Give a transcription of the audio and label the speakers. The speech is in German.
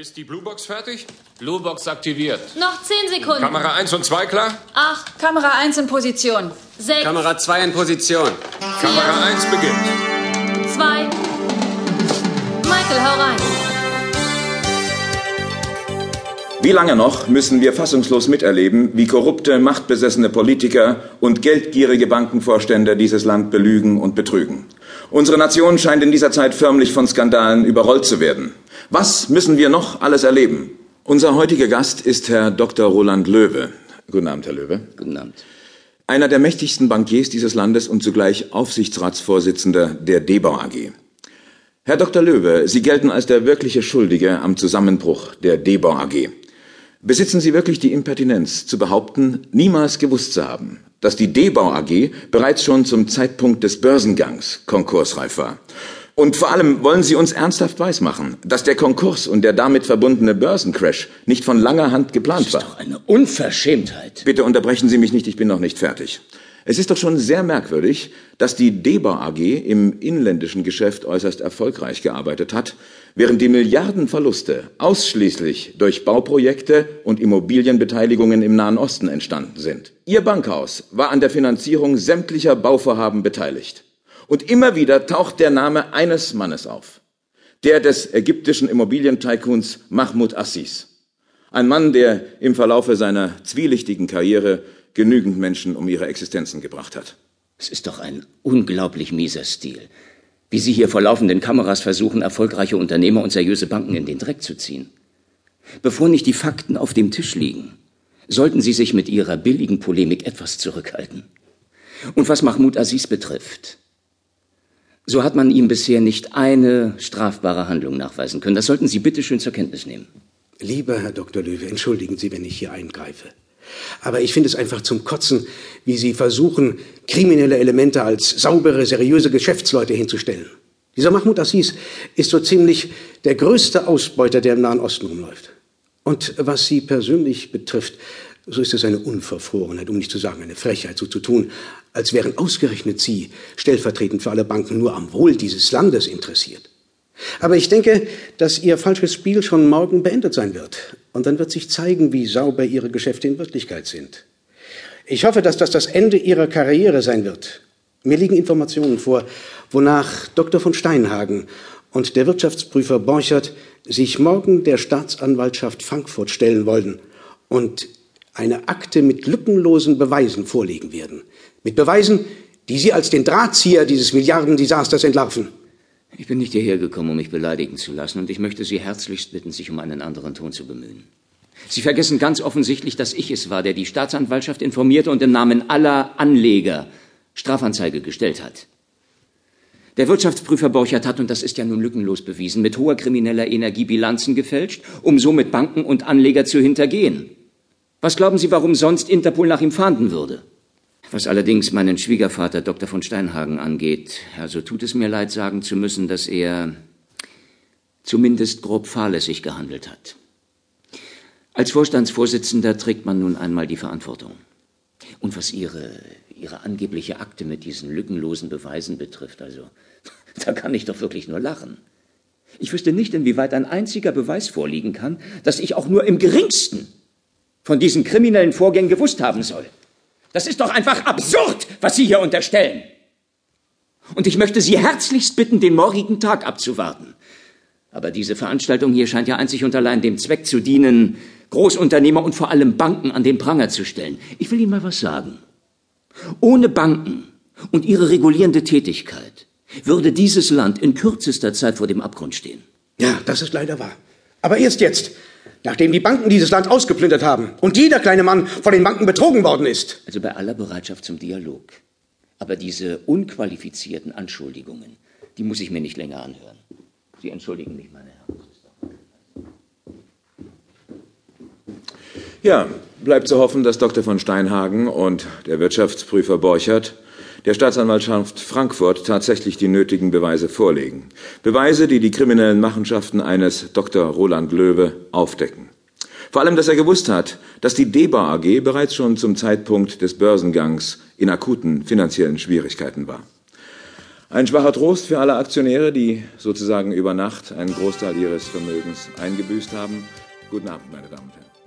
Speaker 1: Ist die Bluebox fertig?
Speaker 2: Bluebox aktiviert.
Speaker 3: Noch 10 Sekunden.
Speaker 1: Kamera 1 und 2 klar?
Speaker 3: 8,
Speaker 4: Kamera 1 in Position.
Speaker 3: 6,
Speaker 5: Kamera 2 in Position.
Speaker 1: Kamera 1 beginnt.
Speaker 3: 2. Michael, hau rein.
Speaker 6: Wie lange noch müssen wir fassungslos miterleben, wie korrupte, machtbesessene Politiker und geldgierige Bankenvorstände dieses Land belügen und betrügen? Unsere Nation scheint in dieser Zeit förmlich von Skandalen überrollt zu werden. Was müssen wir noch alles erleben? Unser heutiger Gast ist Herr Dr. Roland Löwe. Guten Abend, Herr Löwe.
Speaker 5: Guten Abend.
Speaker 6: Einer der mächtigsten Bankiers dieses Landes und zugleich Aufsichtsratsvorsitzender der Debau AG. Herr Dr. Löwe, Sie gelten als der wirkliche Schuldige am Zusammenbruch der Debau AG. Besitzen Sie wirklich die Impertinenz zu behaupten, niemals gewusst zu haben, dass die Debau AG bereits schon zum Zeitpunkt des Börsengangs konkursreif war und vor allem wollen Sie uns ernsthaft weismachen, dass der Konkurs und der damit verbundene Börsencrash nicht von langer Hand geplant war.
Speaker 5: Das ist doch eine Unverschämtheit.
Speaker 6: Bitte unterbrechen Sie mich nicht, ich bin noch nicht fertig. Es ist doch schon sehr merkwürdig, dass die Debau AG im inländischen Geschäft äußerst erfolgreich gearbeitet hat, während die Milliardenverluste ausschließlich durch Bauprojekte und Immobilienbeteiligungen im Nahen Osten entstanden sind. Ihr Bankhaus war an der Finanzierung sämtlicher Bauvorhaben beteiligt. Und immer wieder taucht der Name eines Mannes auf. Der des ägyptischen Immobilientycoons Mahmoud Assis. Ein Mann, der im Verlaufe seiner zwielichtigen Karriere genügend Menschen um ihre Existenzen gebracht hat.
Speaker 5: Es ist doch ein unglaublich mieser Stil. Wie Sie hier vor laufenden Kameras versuchen, erfolgreiche Unternehmer und seriöse Banken in den Dreck zu ziehen. Bevor nicht die Fakten auf dem Tisch liegen, sollten Sie sich mit Ihrer billigen Polemik etwas zurückhalten. Und was Mahmoud Aziz betrifft, so hat man ihm bisher nicht eine strafbare Handlung nachweisen können. Das sollten Sie bitte schön zur Kenntnis nehmen.
Speaker 7: Lieber Herr Dr. Löwe, entschuldigen Sie, wenn ich hier eingreife. Aber ich finde es einfach zum Kotzen, wie Sie versuchen, kriminelle Elemente als saubere, seriöse Geschäftsleute hinzustellen. Dieser Mahmoud Assis ist so ziemlich der größte Ausbeuter, der im Nahen Osten rumläuft. Und was Sie persönlich betrifft, so ist es eine Unverfrorenheit, um nicht zu sagen eine Frechheit, so zu tun, als wären ausgerechnet Sie stellvertretend für alle Banken nur am Wohl dieses Landes interessiert. Aber ich denke, dass Ihr falsches Spiel schon morgen beendet sein wird. Und dann wird sich zeigen, wie sauber Ihre Geschäfte in Wirklichkeit sind. Ich hoffe, dass das das Ende Ihrer Karriere sein wird. Mir liegen Informationen vor, wonach Dr. von Steinhagen und der Wirtschaftsprüfer Borchert sich morgen der Staatsanwaltschaft Frankfurt stellen wollen und eine Akte mit lückenlosen Beweisen vorlegen werden. Mit Beweisen, die Sie als den Drahtzieher dieses Milliardendesasters entlarven.
Speaker 5: Ich bin nicht hierher gekommen, um mich beleidigen zu lassen, und ich möchte Sie herzlichst bitten, sich um einen anderen Ton zu bemühen. Sie vergessen ganz offensichtlich, dass ich es war, der die Staatsanwaltschaft informierte und im Namen aller Anleger Strafanzeige gestellt hat. Der Wirtschaftsprüfer Borchert hat, und das ist ja nun lückenlos bewiesen, mit hoher krimineller Energie Bilanzen gefälscht, um somit Banken und Anleger zu hintergehen. Was glauben Sie, warum sonst Interpol nach ihm fahnden würde? Was allerdings meinen Schwiegervater Dr. von Steinhagen angeht, also tut es mir leid sagen zu müssen, dass er zumindest grob fahrlässig gehandelt hat. Als Vorstandsvorsitzender trägt man nun einmal die Verantwortung. Und was Ihre, Ihre angebliche Akte mit diesen lückenlosen Beweisen betrifft, also, da kann ich doch wirklich nur lachen. Ich wüsste nicht, inwieweit ein einziger Beweis vorliegen kann, dass ich auch nur im geringsten von diesen kriminellen Vorgängen gewusst haben soll. Das ist doch einfach absurd, was Sie hier unterstellen. Und ich möchte Sie herzlichst bitten, den morgigen Tag abzuwarten. Aber diese Veranstaltung hier scheint ja einzig und allein dem Zweck zu dienen, Großunternehmer und vor allem Banken an den Pranger zu stellen. Ich will Ihnen mal was sagen. Ohne Banken und ihre regulierende Tätigkeit würde dieses Land in kürzester Zeit vor dem Abgrund stehen.
Speaker 7: Ja, das ist leider wahr. Aber erst jetzt, nachdem die Banken dieses Land ausgeplündert haben und jeder kleine Mann von den Banken betrogen worden ist.
Speaker 5: Also bei aller Bereitschaft zum Dialog. Aber diese unqualifizierten Anschuldigungen, die muss ich mir nicht länger anhören. Sie entschuldigen mich, meine Herren.
Speaker 6: Ja, bleibt zu hoffen, dass Dr. von Steinhagen und der Wirtschaftsprüfer Borchert der Staatsanwaltschaft Frankfurt tatsächlich die nötigen Beweise vorlegen. Beweise, die die kriminellen Machenschaften eines Dr. Roland Löwe aufdecken. Vor allem, dass er gewusst hat, dass die DEBA AG bereits schon zum Zeitpunkt des Börsengangs in akuten finanziellen Schwierigkeiten war. Ein schwacher Trost für alle Aktionäre, die sozusagen über Nacht einen Großteil ihres Vermögens eingebüßt haben. Guten Abend, meine Damen und Herren.